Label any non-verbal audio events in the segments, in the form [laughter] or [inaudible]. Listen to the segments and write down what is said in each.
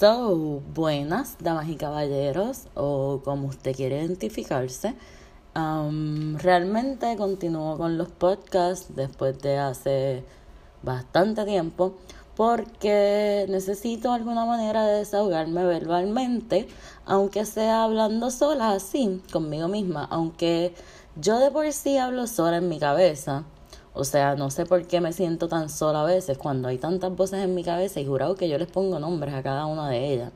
So, buenas damas y caballeros, o como usted quiere identificarse. Um, realmente continúo con los podcasts después de hace bastante tiempo porque necesito alguna manera de desahogarme verbalmente, aunque sea hablando sola así, conmigo misma, aunque yo de por sí hablo sola en mi cabeza. O sea, no sé por qué me siento tan sola a veces cuando hay tantas voces en mi cabeza y jurado que yo les pongo nombres a cada una de ellas.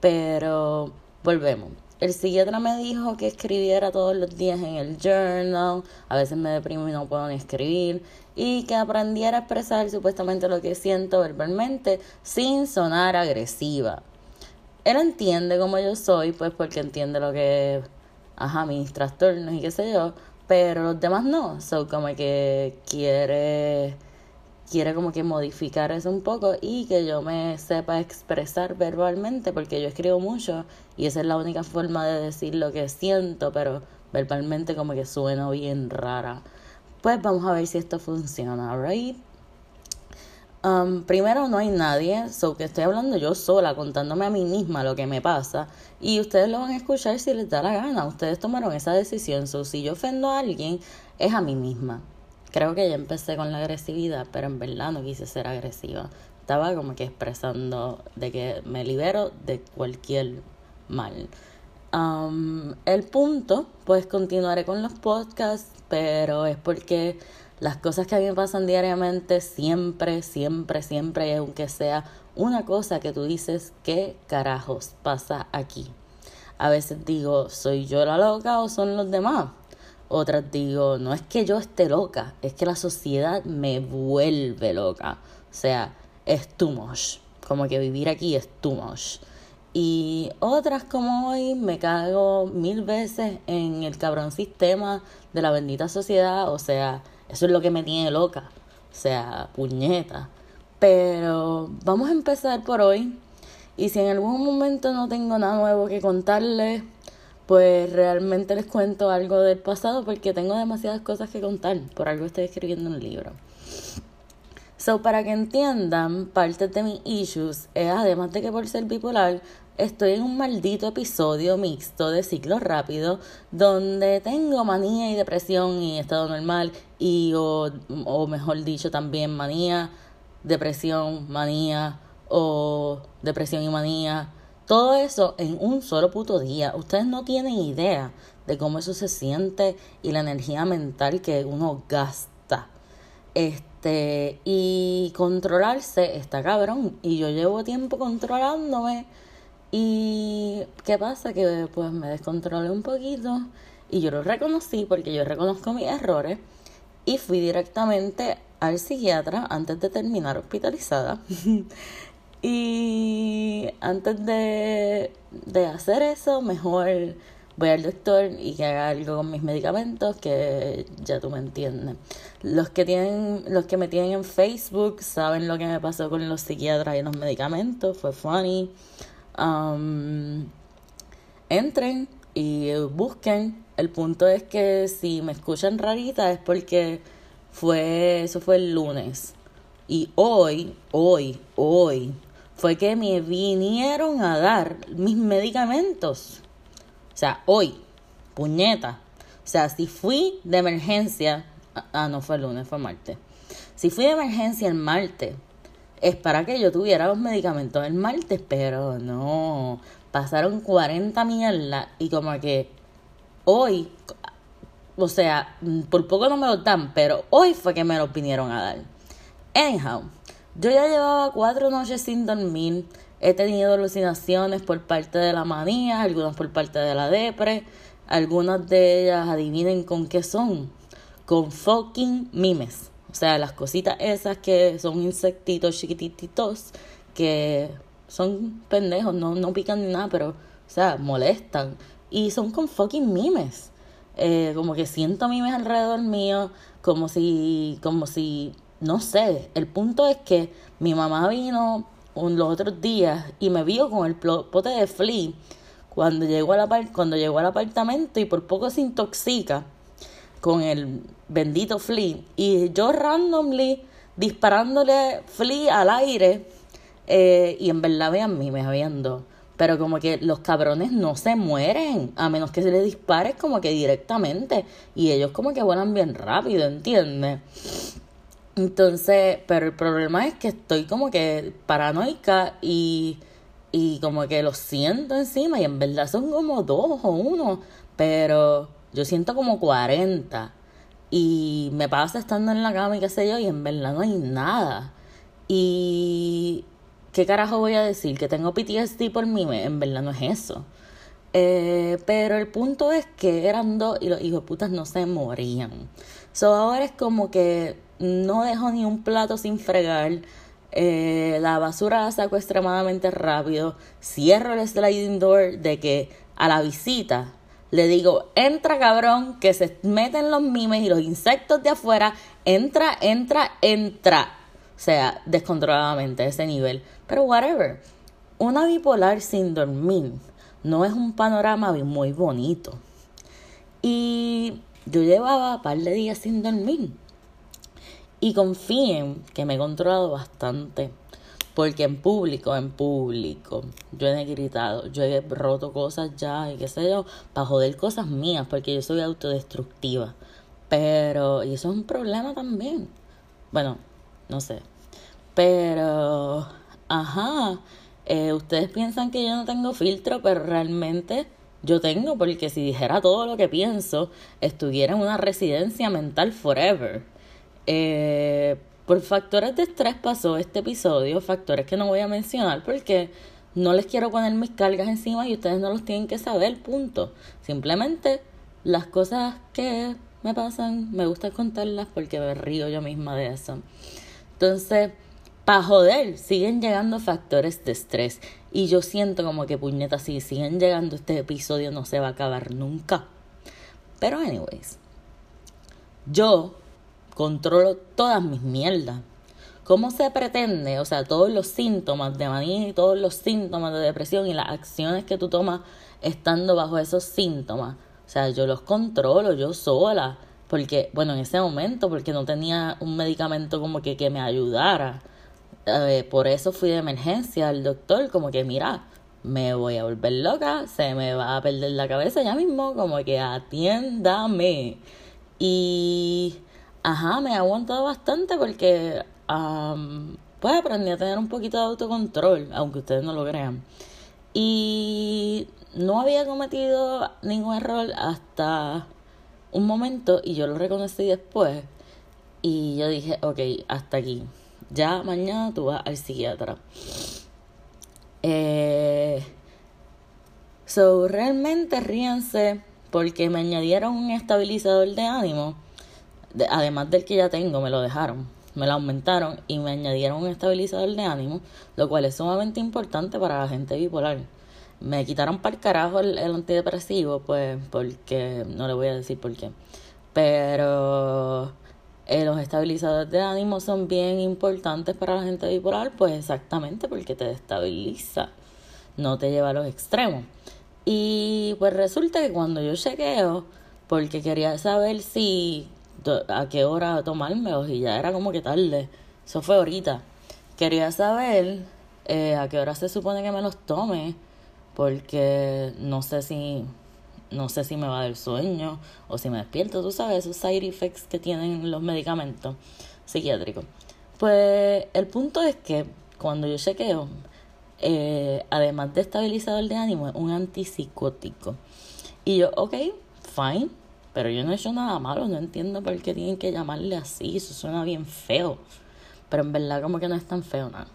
Pero volvemos. El psiquiatra me dijo que escribiera todos los días en el journal, a veces me deprimo y no puedo ni escribir, y que aprendiera a expresar supuestamente lo que siento verbalmente sin sonar agresiva. Él entiende como yo soy, pues porque entiende lo que, ajá, mis trastornos y qué sé yo, pero los demás no, so como que quiere quiere como que modificar eso un poco y que yo me sepa expresar verbalmente porque yo escribo mucho y esa es la única forma de decir lo que siento, pero verbalmente como que suena bien rara. Pues vamos a ver si esto funciona, right? Um, primero no hay nadie, so que estoy hablando yo sola, contándome a mí misma lo que me pasa. Y ustedes lo van a escuchar si les da la gana. Ustedes tomaron esa decisión. So, si yo ofendo a alguien, es a mí misma. Creo que ya empecé con la agresividad, pero en verdad no quise ser agresiva. Estaba como que expresando de que me libero de cualquier mal. Um, el punto, pues continuaré con los podcasts, pero es porque las cosas que a mí me pasan diariamente siempre, siempre, siempre, aunque sea una cosa que tú dices, ¿qué carajos pasa aquí? A veces digo, ¿soy yo la loca o son los demás? Otras digo, no es que yo esté loca, es que la sociedad me vuelve loca. O sea, es too. Como que vivir aquí es too. Y otras como hoy me cago mil veces en el cabrón sistema de la bendita sociedad. O sea, eso es lo que me tiene loca. O sea, puñeta. Pero vamos a empezar por hoy. Y si en algún momento no tengo nada nuevo que contarles, pues realmente les cuento algo del pasado porque tengo demasiadas cosas que contar. Por algo estoy escribiendo un libro. So, para que entiendan, parte de mis issues es, además de que por ser bipolar, estoy en un maldito episodio mixto de ciclo rápido donde tengo manía y depresión y estado normal y o, o mejor dicho también manía, depresión, manía o depresión y manía. Todo eso en un solo puto día. Ustedes no tienen idea de cómo eso se siente y la energía mental que uno gasta. Este, y controlarse está cabrón. Y yo llevo tiempo controlándome y qué pasa que pues me descontrolé un poquito y yo lo reconocí porque yo reconozco mis errores y fui directamente al psiquiatra antes de terminar hospitalizada. [laughs] y antes de, de hacer eso, mejor voy al doctor y que haga algo con mis medicamentos, que ya tú me entiendes. Los que tienen, los que me tienen en Facebook saben lo que me pasó con los psiquiatras y los medicamentos, fue funny. Entren y busquen. El punto es que si me escuchan rarita es porque fue, eso fue el lunes. Y hoy, hoy, hoy, fue que me vinieron a dar mis medicamentos. O sea, hoy, puñeta. O sea, si fui de emergencia, ah, no fue el lunes, fue martes. Si fui de emergencia el martes, es para que yo tuviera los medicamentos el martes, pero no. Pasaron 40 mierdas y como que hoy, o sea, por poco no me los dan, pero hoy fue que me los vinieron a dar. Anyhow, yo ya llevaba cuatro noches sin dormir. He tenido alucinaciones por parte de la manía, algunas por parte de la depre. Algunas de ellas, adivinen con qué son. Con fucking mimes. O sea, las cositas esas que son insectitos chiquititos que son pendejos, no, no pican ni nada, pero, o sea, molestan. Y son con fucking mimes. Eh, como que siento mimes alrededor mío, como si, como si, no sé. El punto es que mi mamá vino los otros días y me vio con el pote de flea cuando llegó, a la, cuando llegó al apartamento y por poco se intoxica con el bendito Flea. Y yo randomly disparándole Flea al aire Eh, y en verdad vean mí, me viendo. Pero como que los cabrones no se mueren, a menos que se les dispare como que directamente. Y ellos como que vuelan bien rápido, ¿entiendes? Entonces, pero el problema es que estoy como que paranoica y, y como que lo siento encima y en verdad son como dos o uno, pero yo siento como 40 y me pasa estando en la cama y qué sé yo y en verdad no hay nada. Y ¿qué carajo voy a decir? Que tengo PTSD por mí, en verdad no es eso. Eh, pero el punto es que eran dos y los hijos putas no se morían. So ahora es como que no dejo ni un plato sin fregar. Eh, la basura la saco extremadamente rápido. Cierro el sliding door de que a la visita le digo, entra cabrón, que se meten los mimes y los insectos de afuera. Entra, entra, entra. O sea, descontroladamente, ese nivel. Pero whatever. Una bipolar sin dormir no es un panorama muy bonito. Y yo llevaba un par de días sin dormir. Y confíen que me he controlado bastante. Porque en público, en público, yo he gritado, yo he roto cosas ya y qué sé yo, para joder cosas mías, porque yo soy autodestructiva. Pero, y eso es un problema también. Bueno, no sé. Pero, ajá, eh, ustedes piensan que yo no tengo filtro, pero realmente yo tengo, porque si dijera todo lo que pienso, estuviera en una residencia mental forever. Eh, por factores de estrés pasó este episodio, factores que no voy a mencionar porque no les quiero poner mis cargas encima y ustedes no los tienen que saber, punto. Simplemente las cosas que me pasan, me gusta contarlas porque me río yo misma de eso. Entonces, para joder, siguen llegando factores de estrés. Y yo siento como que puñetas, si siguen llegando, este episodio no se va a acabar nunca. Pero, anyways, yo controlo todas mis mierdas. ¿Cómo se pretende? O sea, todos los síntomas de manía y todos los síntomas de depresión y las acciones que tú tomas estando bajo esos síntomas. O sea, yo los controlo yo sola. Porque, bueno, en ese momento, porque no tenía un medicamento como que, que me ayudara. Eh, por eso fui de emergencia al doctor, como que, mira, me voy a volver loca, se me va a perder la cabeza ya mismo, como que atiéndame. Y Ajá, me ha aguantado bastante porque pues aprendí a tener un poquito de autocontrol, aunque ustedes no lo crean. Y no había cometido ningún error hasta un momento y yo lo reconocí después. Y yo dije, ok, hasta aquí. Ya mañana tú vas al psiquiatra. Eh, so, realmente ríense porque me añadieron un estabilizador de ánimo además del que ya tengo, me lo dejaron, me lo aumentaron y me añadieron un estabilizador de ánimo, lo cual es sumamente importante para la gente bipolar. Me quitaron para el carajo el, antidepresivo, pues, porque no le voy a decir por qué. Pero eh, los estabilizadores de ánimo son bien importantes para la gente bipolar, pues exactamente porque te estabiliza, no te lleva a los extremos. Y pues resulta que cuando yo chequeo, porque quería saber si a qué hora tomármelos y ya era como que tarde. Eso fue ahorita. Quería saber eh, a qué hora se supone que me los tome porque no sé si no sé si me va dar sueño o si me despierto, tú sabes, esos side effects que tienen los medicamentos psiquiátricos. Pues el punto es que cuando yo chequeo, eh, además de estabilizador de ánimo, es un antipsicótico. Y yo, ok, fine, pero yo no he hecho nada malo, no entiendo por qué tienen que llamarle así, eso suena bien feo. Pero en verdad como que no es tan feo nada.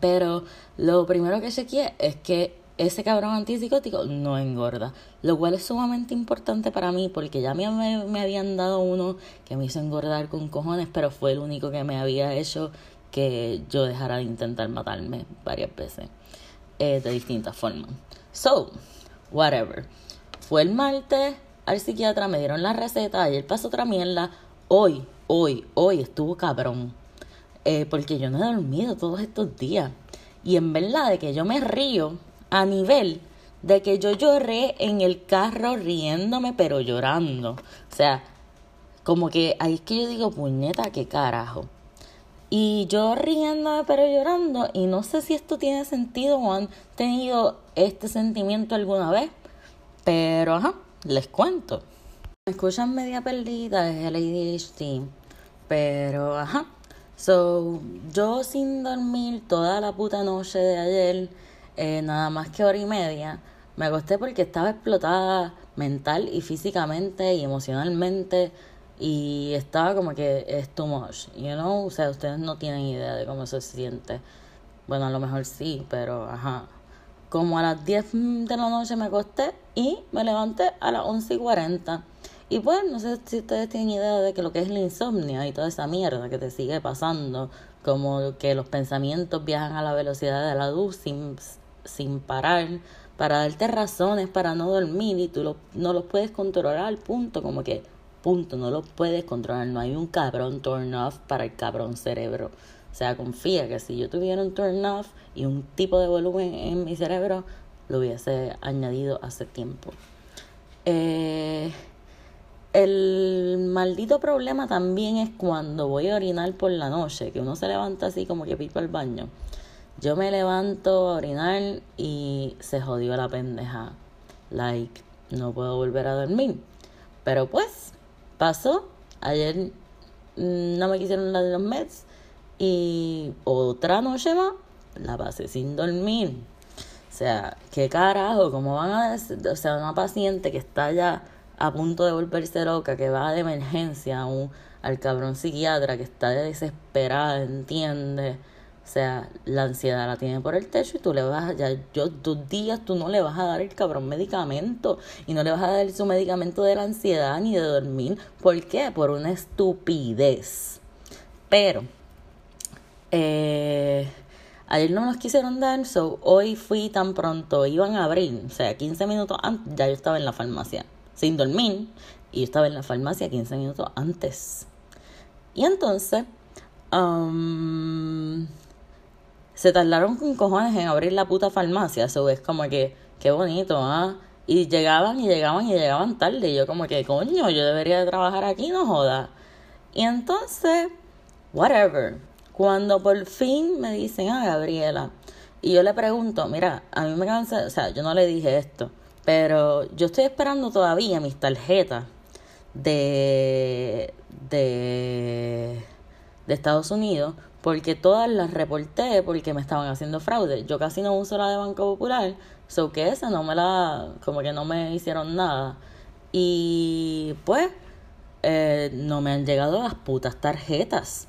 Pero lo primero que chequeé es que ese cabrón antipsicótico no engorda. Lo cual es sumamente importante para mí porque ya me, me habían dado uno que me hizo engordar con cojones, pero fue el único que me había hecho que yo dejara de intentar matarme varias veces. Eh, de distintas formas. So, whatever. Fue el martes, al psiquiatra, me dieron la receta, ayer pasó otra mierda, hoy, hoy, hoy estuvo cabrón. Eh, porque yo no he dormido todos estos días. Y en verdad de que yo me río a nivel de que yo lloré en el carro riéndome pero llorando. O sea, como que ahí es que yo digo, puñeta, qué carajo. Y yo riendo pero llorando. Y no sé si esto tiene sentido o han tenido este sentimiento alguna vez. Pero ajá, les cuento. Me escuchan media perdida, es el ADHD. Pero ajá. So, yo sin dormir toda la puta noche de ayer, eh, nada más que hora y media, me acosté porque estaba explotada mental y físicamente y emocionalmente y estaba como que es too much, you know, o sea, ustedes no tienen idea de cómo se siente. Bueno, a lo mejor sí, pero ajá. Como a las 10 de la noche me acosté y me levanté a las 11 y 40. Y pues, no sé si ustedes tienen idea de que lo que es la insomnia y toda esa mierda que te sigue pasando, como que los pensamientos viajan a la velocidad de la luz sin, sin parar, para darte razones para no dormir y tú no los puedes controlar punto, como que Punto, no lo puedes controlar. No hay un cabrón turn off para el cabrón cerebro. O sea, confía que si yo tuviera un turn off y un tipo de volumen en mi cerebro, lo hubiese añadido hace tiempo. Eh, el maldito problema también es cuando voy a orinar por la noche, que uno se levanta así como que pipa al baño. Yo me levanto a orinar y se jodió la pendeja. Like, no puedo volver a dormir. Pero pues, pasó. Ayer mm, no me quisieron la de los Mets y otra noche más la pasé sin dormir. Sea, qué carajo, cómo van a decir, o sea, una paciente que está ya a punto de volverse loca, que va de emergencia a un, al cabrón psiquiatra, que está desesperada, entiende o sea, la ansiedad la tiene por el techo y tú le vas, ya yo, dos días tú no le vas a dar el cabrón medicamento y no le vas a dar su medicamento de la ansiedad ni de dormir. ¿Por qué? Por una estupidez. Pero, eh, ayer no nos quisieron dar, so hoy fui tan pronto, iban a abrir, o sea, 15 minutos antes, ya yo estaba en la farmacia, sin dormir, y yo estaba en la farmacia 15 minutos antes. Y entonces, um, se tardaron con cojones en abrir la puta farmacia. Eso es como que, qué bonito, ¿ah? Y llegaban y llegaban y llegaban tarde. Yo como que, coño, yo debería de trabajar aquí, no joda. Y entonces, whatever. Cuando por fin me dicen, ah, Gabriela. Y yo le pregunto, mira, a mí me cansa, o sea, yo no le dije esto, pero yo estoy esperando todavía mis tarjetas de, de, de Estados Unidos porque todas las reporté porque me estaban haciendo fraude. Yo casi no uso la de Banco Popular, so que esa no me la, como que no me hicieron nada. Y pues, eh, no me han llegado las putas tarjetas.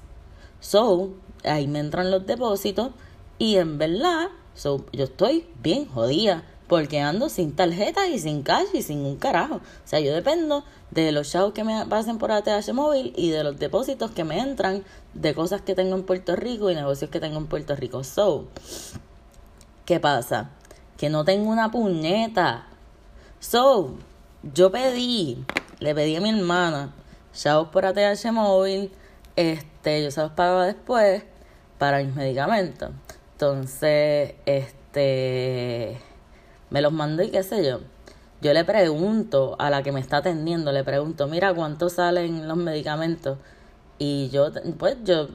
So, ahí me entran los depósitos y en verdad, so, yo estoy bien jodida porque ando sin tarjeta y sin cash y sin un carajo. O sea, yo dependo de los chavos que me pasen por ATH móvil y de los depósitos que me entran de cosas que tengo en Puerto Rico y negocios que tengo en Puerto Rico. So, ¿qué pasa? Que no tengo una puñeta. So, yo pedí, le pedí a mi hermana, chavos por ATH móvil, este, yo se los pago después para mis medicamentos. Entonces, este me los mandó y qué sé yo. Yo le pregunto a la que me está atendiendo, le pregunto, mira cuánto salen los medicamentos. Y yo, pues yo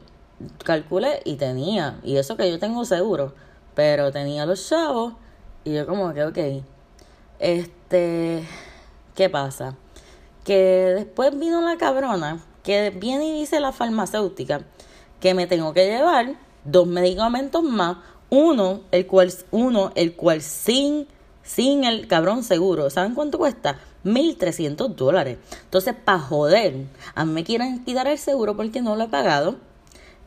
calculé y tenía, y eso que yo tengo seguro, pero tenía los chavos y yo como que, ok, este, ¿qué pasa? Que después vino la cabrona que viene y dice la farmacéutica que me tengo que llevar dos medicamentos más, uno, el cual, uno, el cual sin sin el cabrón seguro. ¿Saben cuánto cuesta? 1.300 dólares. Entonces, para joder, a mí me quieren quitar el seguro porque no lo he pagado.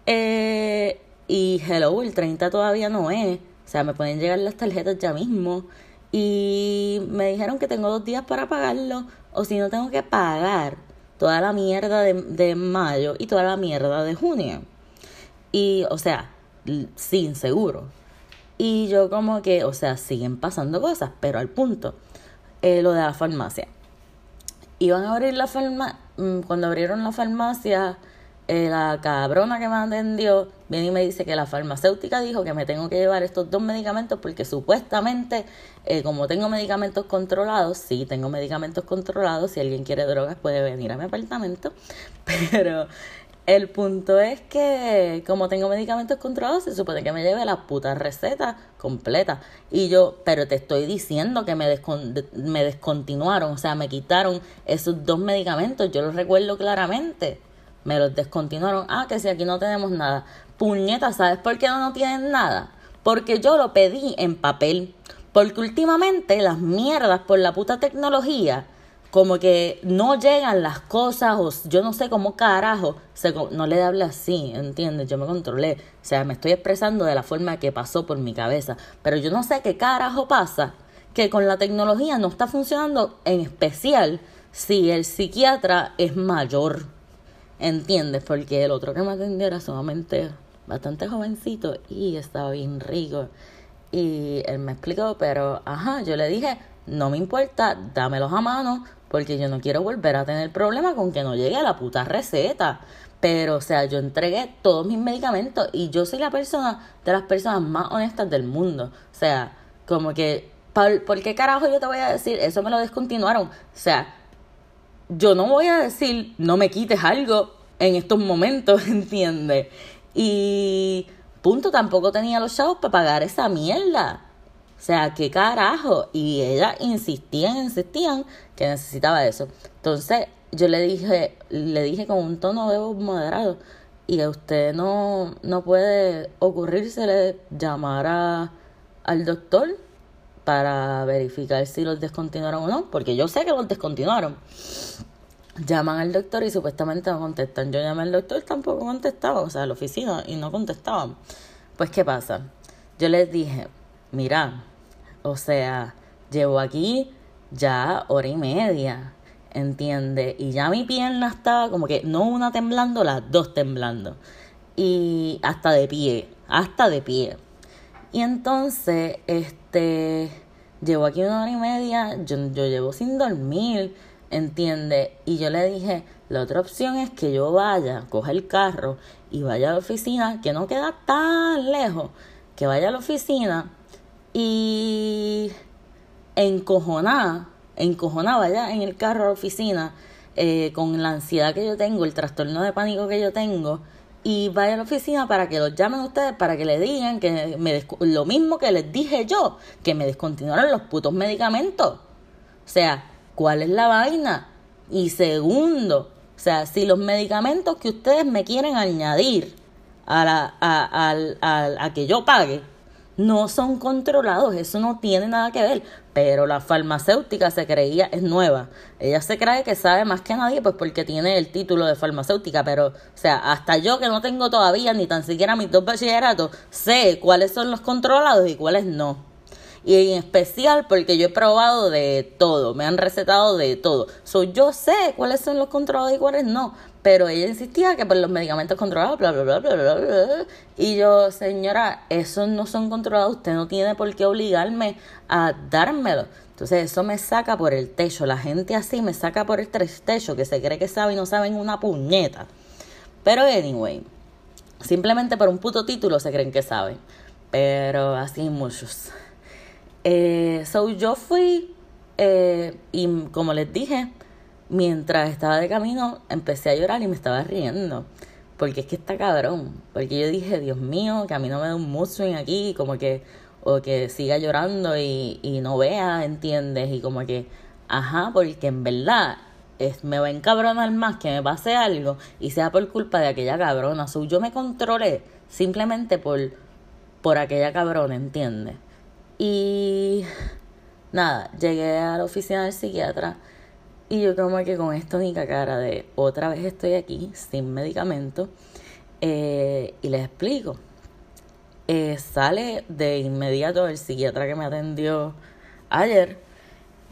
Eh, y hello, el 30 todavía no es. O sea, me pueden llegar las tarjetas ya mismo. Y me dijeron que tengo dos días para pagarlo. O si no, tengo que pagar toda la mierda de, de mayo y toda la mierda de junio. Y, o sea, sin seguro. Y yo como que, o sea, siguen pasando cosas, pero al punto, eh, lo de la farmacia. Iban a abrir la farmacia, mm, cuando abrieron la farmacia, eh, la cabrona que me atendió viene y me dice que la farmacéutica dijo que me tengo que llevar estos dos medicamentos porque supuestamente, eh, como tengo medicamentos controlados, sí, tengo medicamentos controlados, si alguien quiere drogas puede venir a mi apartamento, [laughs] pero El punto es que, como tengo medicamentos controlados, se supone que me lleve la puta receta completa. Y yo, pero te estoy diciendo que me, me descontinuaron, o sea, me quitaron esos dos medicamentos, yo los recuerdo claramente. Me los descontinuaron. Ah, que si aquí no tenemos nada. Puñeta, ¿sabes por qué no, no tienen nada? Porque yo lo pedí en papel. Porque últimamente las mierdas por la puta tecnología como que no llegan las cosas o yo no sé cómo carajo, se, no le hable así, ¿entiendes? Yo me controlé, o sea, me estoy expresando de la forma que pasó por mi cabeza, pero yo no sé qué carajo pasa, que con la tecnología no está funcionando, en especial si el psiquiatra es mayor, ¿entiendes? Porque el otro que me atendió era sumamente bastante jovencito y estaba bien rico. Y él me explicó, pero, ajá, yo le dije, no me importa, dámelos a mano, porque yo no quiero volver a tener problemas con que no llegue a la puta receta. Pero, o sea, yo entregué todos mis medicamentos y yo soy la persona de las personas más honestas del mundo. O sea, como que, ¿por, qué carajo yo te voy a decir? Eso me lo descontinuaron. O sea, yo no voy a decir, no me quites algo en estos momentos, [laughs] ¿entiendes? Y punto, tampoco tenía los chavos para pagar esa mierda. O sea, ¿qué carajo? Y ella insistían, insistían que necesitaba eso. Entonces yo le dije, le dije con un tono de voz moderado, y a usted no, no puede ocurrírsele llamar a, al doctor para verificar si los descontinuaron o no, porque yo sé que los descontinuaron. Llaman al doctor y supuestamente no contestan. Yo llamé al doctor, tampoco contestaba, o sea, a la oficina, y no contestaban. Pues, ¿qué pasa? Yo les dije, mira, o sea, llevo aquí ya hora y media, ¿entiende? Y ya mi pierna estaba como que no una temblando, las dos temblando. Y hasta de pie, hasta de pie. Y entonces, este, llevo aquí una hora y media, yo, yo llevo sin dormir, ¿entiende? Y yo le dije, la otra opción es que yo vaya, coja el carro y vaya a la oficina, que no queda tan lejos, que vaya a la oficina y encojonada, encojonada ya en el carro a la oficina, eh, con la ansiedad que yo tengo, el trastorno de pánico que yo tengo, y vaya a la oficina para que los llamen ustedes, para que le digan que me lo mismo que les dije yo, que me descontinuaron los putos medicamentos. O sea, ¿cuál es la vaina? Y segundo, o sea, si los medicamentos que ustedes me quieren añadir a, la, a, a, a que yo pague, no son controlados, eso no tiene nada que ver. Pero la farmacéutica se creía, es nueva. Ella se cree que sabe más que nadie, pues porque tiene el título de farmacéutica. Pero, o sea, hasta yo que no tengo todavía ni tan siquiera mis dos bachilleratos, sé cuáles son los controlados y cuáles no. Y en especial porque yo he probado de todo, me han recetado de todo. So, yo sé cuáles son los controlados y cuáles no. Pero ella insistía que por los medicamentos controlados, bla, bla, bla, bla, bla, bla. Y yo, señora, esos no son controlados, usted no tiene por qué obligarme a dármelo. Entonces eso me saca por el techo. La gente así me saca por el techo, que se cree que sabe y no saben una puñeta. Pero anyway, simplemente por un puto título se creen que saben. Pero así muchos. Eh, so yo fui eh, y como les dije, mientras estaba de camino empecé a llorar y me estaba riendo. Porque es que está cabrón. Porque yo dije, Dios mío, que a mí no me da un mood aquí, como que, o que siga llorando y, y no vea, ¿entiendes? Y como que, ajá, porque en verdad es, me va a encabronar más que me pase algo y sea por culpa de aquella cabrona. So, yo me controlé simplemente por, por aquella cabrona, ¿entiendes? Y nada, llegué a la oficina del psiquiatra y yo como que con esta única cara de otra vez estoy aquí sin medicamento eh, y les explico. Eh, sale de inmediato el psiquiatra que me atendió ayer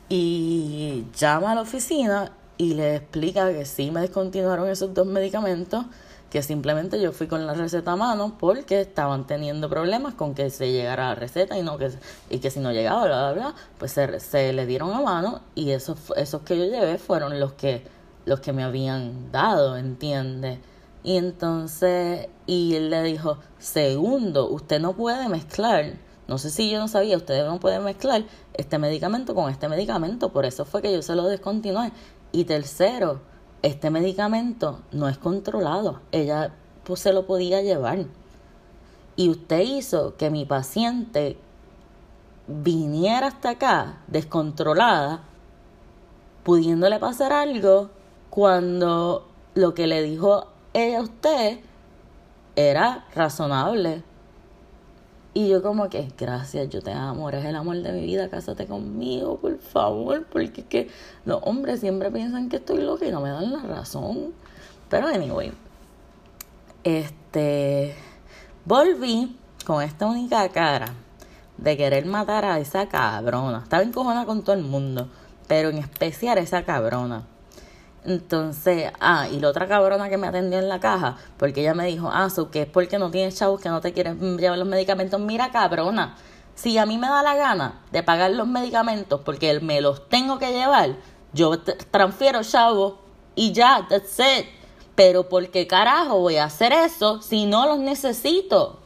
y llama a la oficina y le explica que sí me descontinuaron esos dos medicamentos que simplemente yo fui con la receta a mano porque estaban teniendo problemas con que se llegara la receta y no que y que si no llegaba bla bla bla pues se, se le dieron a mano y esos esos que yo llevé fueron los que los que me habían dado entiende y entonces y él le dijo segundo usted no puede mezclar no sé si yo no sabía usted no puede mezclar este medicamento con este medicamento por eso fue que yo se lo descontinué. Y tercero este medicamento no es controlado. Ella pues, se lo podía llevar. Y usted hizo que mi paciente viniera hasta acá descontrolada, pudiéndole pasar algo cuando lo que le dijo ella a usted era razonable. Y yo como que, gracias, yo te amo, eres el amor de mi vida, cásate conmigo, por favor, porque es que los hombres siempre piensan que estoy loca y no me dan la razón. Pero anyway, este, volví con esta única cara de querer matar a esa cabrona. Estaba encojona con todo el mundo, pero en especial esa cabrona. Entonces, ah, y la otra cabrona que me atendió en la caja, porque ella me dijo, ah, so que es porque no tienes chavos que no te quieres llevar los medicamentos. Mira, cabrona, si a mí me da la gana de pagar los medicamentos porque me los tengo que llevar, yo transfiero chavos y ya, that's it. Pero ¿por qué carajo voy a hacer eso si no los necesito?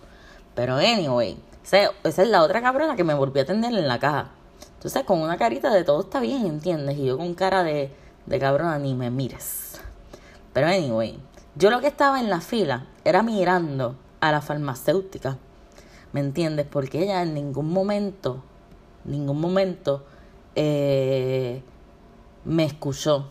Pero anyway, esa es la otra cabrona que me volvió a atender en la caja. Entonces, con una carita de todo está bien, ¿entiendes? Y yo con cara de de cabrón ni me mires. Pero anyway, yo lo que estaba en la fila era mirando a la farmacéutica. ¿Me entiendes? Porque ella en ningún momento, ningún momento eh, me escuchó.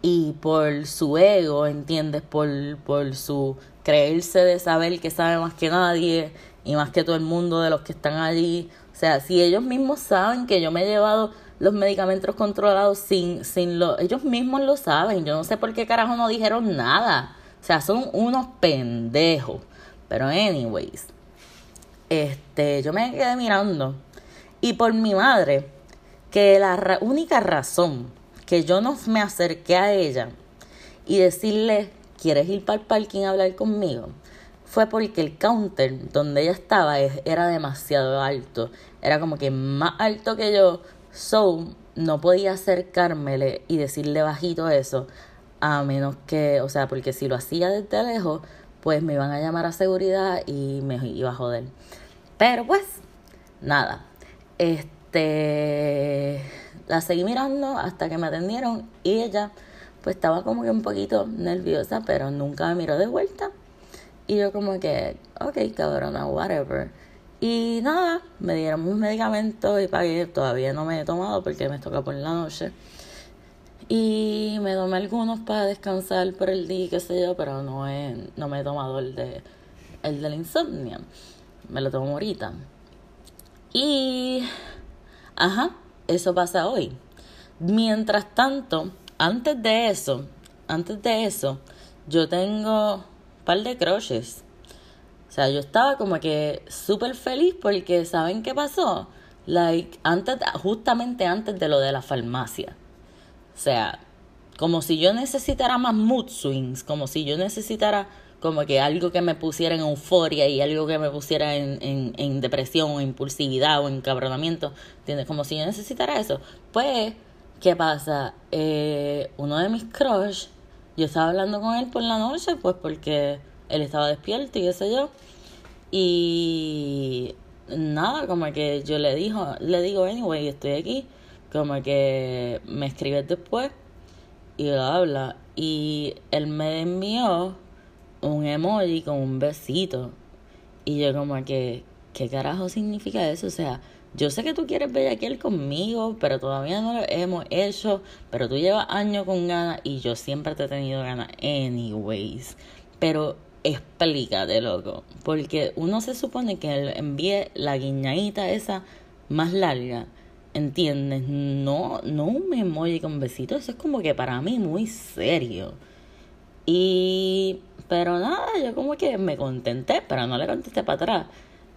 Y por su ego, ¿entiendes? Por, por su creerse de saber que sabe más que nadie y más que todo el mundo de los que están allí. O sea, si ellos mismos saben que yo me he llevado los medicamentos controlados sin, sin lo, ellos mismos lo saben. Yo no sé por qué carajo no dijeron nada. O sea, son unos pendejos. Pero anyways, este, yo me quedé mirando. Y por mi madre, que la única razón que yo no me acerqué a ella y decirle, ¿quieres ir para el parking a hablar conmigo? Fue porque el counter donde ella estaba era demasiado alto. Era como que más alto que yo, So, no podía acercármele y decirle bajito eso, a menos que, o sea, porque si lo hacía desde lejos, pues me iban a llamar a seguridad y me iba a joder. Pero pues, nada. Este, la seguí mirando hasta que me atendieron y ella, pues estaba como que un poquito nerviosa, pero nunca me miró de vuelta. Y yo como que, ok, cabrona, whatever. Y nada, me dieron mis medicamentos y pagué. Todavía no me he tomado porque me toca por la noche. Y me tomé algunos para descansar por el día, qué sé yo, pero no, he, no me he tomado el de el de la insomnia. Me lo tomo ahorita. Y ajá, eso pasa hoy. Mientras tanto, antes de eso, antes de eso, yo tengo un par de croches sea, yo estaba como que súper feliz porque ¿saben qué pasó? Like, antes, justamente antes de lo de la farmacia. O sea, como si yo necesitara más mood swings, como si yo necesitara como que algo que me pusiera en euforia y algo que me pusiera en, en, en depresión o impulsividad o encabronamiento, ¿entiendes? Como si yo necesitara eso. Pues, ¿qué pasa? Eh, uno de mis crush, yo estaba hablando con él por la noche, pues porque él estaba despierto y qué sé yo. Y nada, como que yo le dijo, le digo, anyway, estoy aquí. Como que me escribe después y habla. Y él me envió un emoji con un besito. Y yo como que, ¿qué carajo significa eso? O sea, yo sé que tú quieres él conmigo, pero todavía no lo hemos hecho. Pero tú llevas años con ganas y yo siempre te he tenido ganas anyways. Pero explícate, loco. Porque uno se supone que envíe la guiñadita esa más larga. ¿Entiendes? No, no un emoji con besito. Eso es como que para mí muy serio. Y. Pero nada, yo como que me contenté, pero no le contesté para atrás.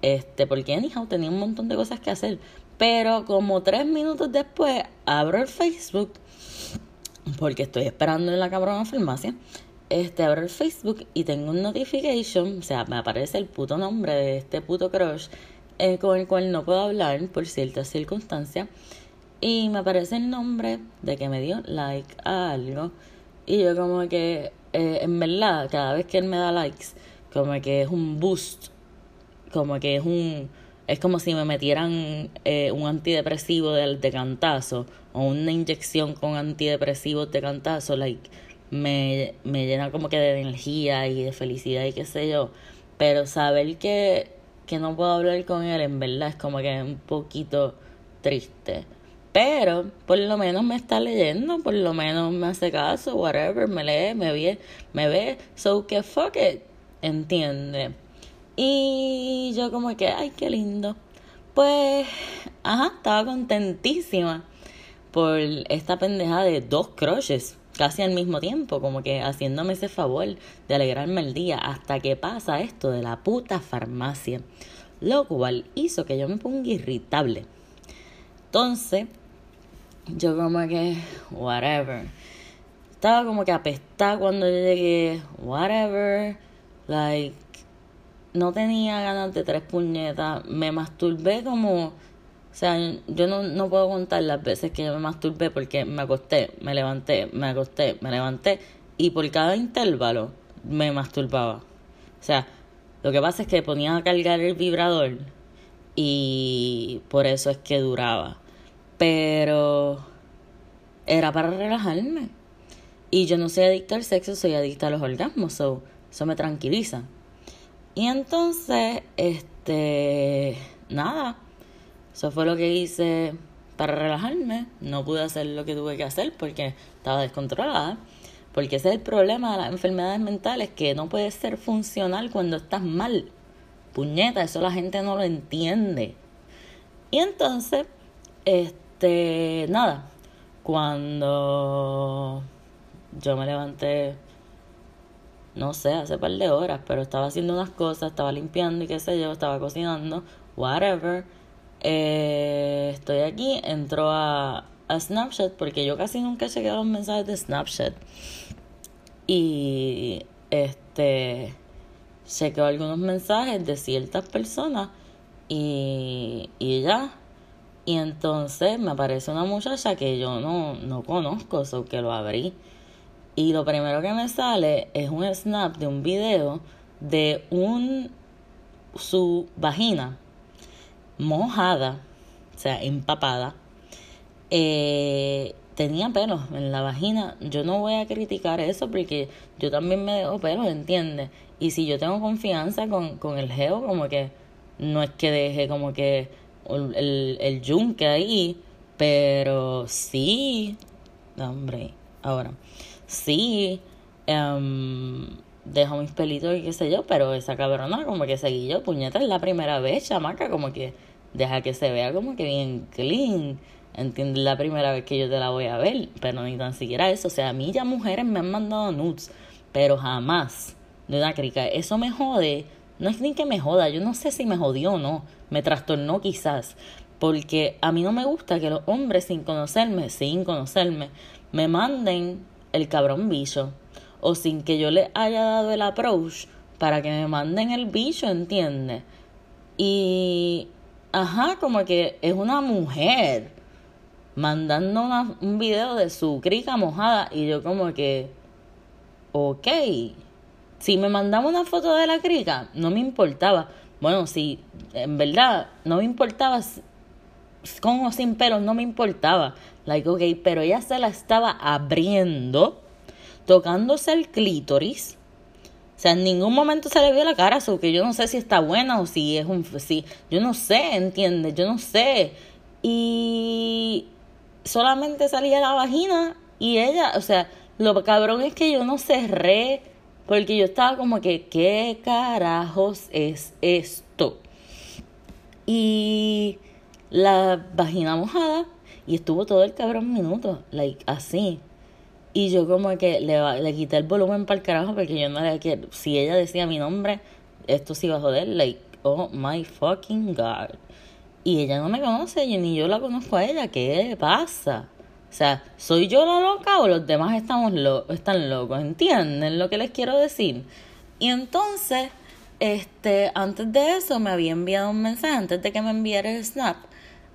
Este, porque anyhow tenía un montón de cosas que hacer. Pero como tres minutos después abro el Facebook. Porque estoy esperando en la cabrona farmacia este, abro el Facebook y tengo un notification, o sea, me aparece el puto nombre de este puto crush eh, con el cual no puedo hablar por ciertas circunstancias. Y me aparece el nombre de que me dio like a algo. Y yo como que, eh, en verdad, cada vez que él me da likes, como que es un boost, como que es un, es como si me metieran eh, un antidepresivo de, de cantazo o una inyección con antidepresivos de cantazo, like, me, me llena como que de energía y de felicidad y qué sé yo. Pero saber que, que no puedo hablar con él, en verdad, es como que un poquito triste. Pero por lo menos me está leyendo, por lo menos me hace caso, whatever, me lee, me ve, me ve, so que fuck it, entiende. Y yo como que, ay, qué lindo. Pues, ajá, estaba contentísima por esta pendeja de dos crushes casi al mismo tiempo, como que haciéndome ese favor de alegrarme el día hasta que pasa esto de la puta farmacia, lo cual hizo que yo me ponga irritable. Entonces, yo como que, whatever. Estaba como que apestada cuando yo llegué, whatever, like, no tenía ganas de tres puñetas, me masturbé como o sea, yo no, no puedo contar las veces que yo me masturbé porque me acosté, me levanté, me acosté, me levanté y por cada intervalo me masturbaba. O sea, lo que pasa es que ponía a cargar el vibrador y por eso es que duraba. Pero era para relajarme. Y yo no soy adicta al sexo, soy adicta a los orgasmos, so, eso me tranquiliza. Y entonces, este, nada eso fue lo que hice para relajarme. No pude hacer lo que tuve que hacer porque estaba descontrolada. Porque ese es el problema de las enfermedades mentales, que no puedes ser funcional cuando estás mal. Puñeta, eso la gente no lo entiende. Y entonces, este, nada, cuando yo me levanté, no sé, hace par de horas, pero estaba haciendo unas cosas, estaba limpiando y qué sé yo, estaba cocinando, whatever eh, estoy aquí, entro a, a Snapchat porque yo casi nunca chequeo los mensajes de Snapchat. Y este chequeo algunos mensajes de ciertas personas y, y ya. Y entonces me aparece una muchacha que yo no, no conozco, so que lo abrí. Y lo primero que me sale es un snap de un video de un su vagina mojada, o sea, empapada, eh, tenía pelos en la vagina. Yo no voy a criticar eso porque yo también me dejo pelos, ¿entiendes? Y si yo tengo confianza con, con el geo, como que no es que deje como que el, el yunque ahí, pero sí, hombre, ahora, sí, um, dejo mis pelitos y qué sé yo, pero esa cabrona como que seguí yo, puñeta, es la primera vez, chamaca, como que deja que se vea como que bien clean. Entiendes la primera vez que yo te la voy a ver, pero ni tan siquiera eso. O sea, a mí ya mujeres me han mandado nudes, pero jamás de una crica. Eso me jode. No es ni que me joda, yo no sé si me jodió o no. Me trastornó quizás. Porque a mí no me gusta que los hombres sin conocerme, sin conocerme, me manden el cabrón bicho. O sin que yo le haya dado el approach para que me manden el bicho, ¿entiendes? Y ajá, como que es una mujer mandando un video de su crica mojada y yo como que, ok, si me mandaba una foto de la crica, no me importaba. Bueno, si en verdad no me importaba, con o sin pelos, no me importaba. Like, ok, pero ella se la estaba abriendo, tocándose el clítoris o sea, en ningún momento se le vio la cara, o que yo no sé si está buena o si es un... Si, yo no sé, ¿entiendes? Yo no sé. Y solamente salía la vagina y ella, o sea, lo cabrón es que yo no cerré porque yo estaba como que, ¿qué carajos es esto? Y la vagina mojada y estuvo todo el cabrón minuto, like así. Y yo como que le, le quité el volumen para el carajo porque yo no le quiero. Si ella decía mi nombre, esto sí iba a joder. Like, oh my fucking god. Y ella no me conoce ni yo la conozco a ella. ¿Qué pasa? O sea, ¿soy yo la loca o los demás estamos lo están locos? ¿Entienden lo que les quiero decir? Y entonces, este, antes de eso me había enviado un mensaje, antes de que me enviara el snap,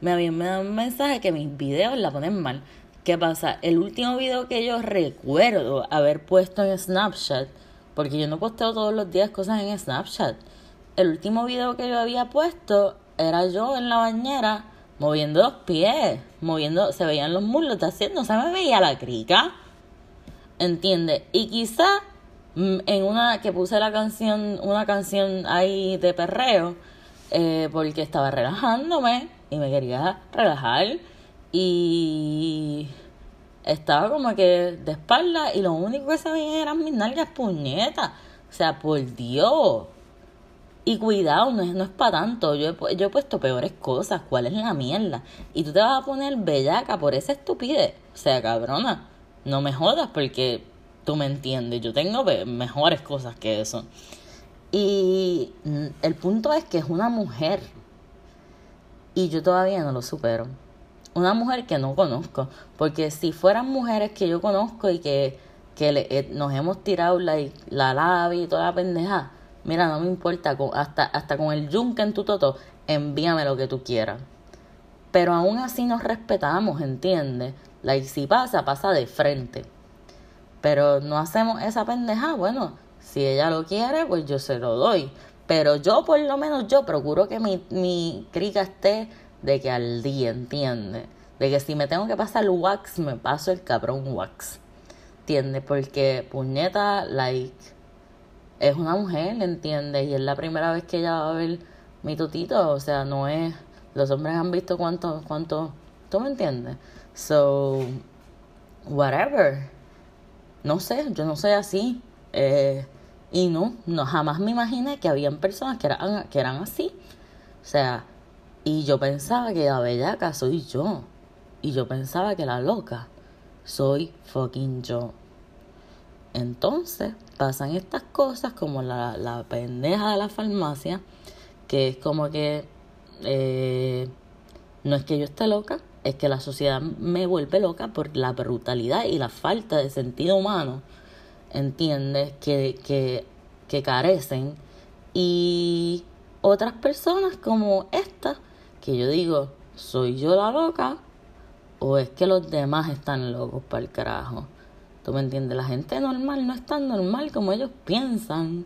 me había enviado un mensaje que mis videos la ponen mal. ¿Qué pasa? El último video que yo recuerdo haber puesto en Snapchat, porque yo no posteo todos los días cosas en Snapchat. El último video que yo había puesto era yo en la bañera moviendo los pies, moviendo, se veían los muslos, haciendo, se me veía la crica. ¿Entiendes? Y quizá mm, en una que puse la canción, una canción ahí de perreo, eh, porque estaba relajándome y me quería relajar y estaba como que de espalda y lo único que se veían eran mis nalgas puñetas. O sea, por Dios. Y cuidado, no es, no es para tanto. Yo he, yo he puesto peores cosas. ¿Cuál es la mierda? Y tú te vas a poner bellaca por esa estupidez. O sea, cabrona, no me jodas porque tú me entiendes. Yo tengo mejores cosas que eso. Y el punto es que es una mujer. Y yo todavía no lo supero. Una mujer que no conozco. Porque si fueran mujeres que yo conozco y que, que eh, nos hemos tirado la, la labia y toda la pendeja mira, no me importa, hasta, hasta con el yunque en tu toto, envíame lo que tú quieras. Pero aún así nos respetamos, ¿entiendes? La y si pasa, pasa de frente. Pero no hacemos esa pendeja, bueno, si ella lo quiere, pues yo se lo doy. Pero yo, por lo menos, yo procuro que mi, mi crica esté de que al día, ¿entiendes? De que si me tengo que pasar el wax, me paso el cabrón wax. ¿Entiendes? Porque puñeta, like es una mujer, ¿entiendes? Y es la primera vez que ella va a ver mi tutito, o sea, no es... Los hombres han visto cuánto, cuánto... ¿Tú me entiendes? So, whatever. No sé, yo no soy así. Eh, y no, no, jamás me imaginé que habían personas que eran, que eran así. O sea, y yo pensaba que la bellaca soy yo. Y yo pensaba que la loca soy fucking yo. Entonces pasan estas cosas como la, la pendeja de la farmacia, que es como que eh, no es que yo esté loca, es que la sociedad me vuelve loca por la brutalidad y la falta de sentido humano, ¿entiendes? Que, que, que carecen. Y otras personas como esta, que yo digo, ¿soy yo la loca? ¿O es que los demás están locos para el carajo? ¿Tú me entiendes? La gente normal no es tan normal como ellos piensan.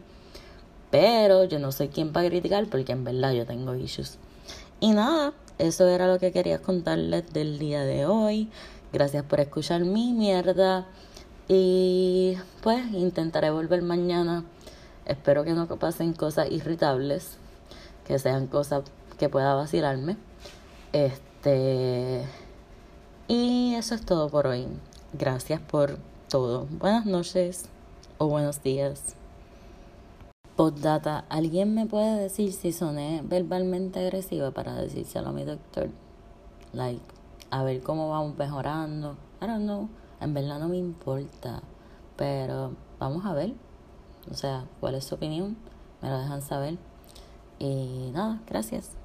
Pero yo no soy quien para criticar porque en verdad yo tengo issues. Y nada, eso era lo que quería contarles del día de hoy. Gracias por escuchar mi mierda. Y pues intentaré volver mañana. Espero que no pasen cosas irritables. Que sean cosas que pueda vacilarme. Este. Y eso es todo por hoy. Gracias por todo. Buenas noches o buenos días. Postdata, ¿alguien me puede decir si soné verbalmente agresiva para decírselo a mi doctor? Like, a ver cómo vamos mejorando. I don't know. En verdad no me importa. Pero vamos a ver. O sea, ¿cuál es su opinión? Me lo dejan saber. Y nada, gracias.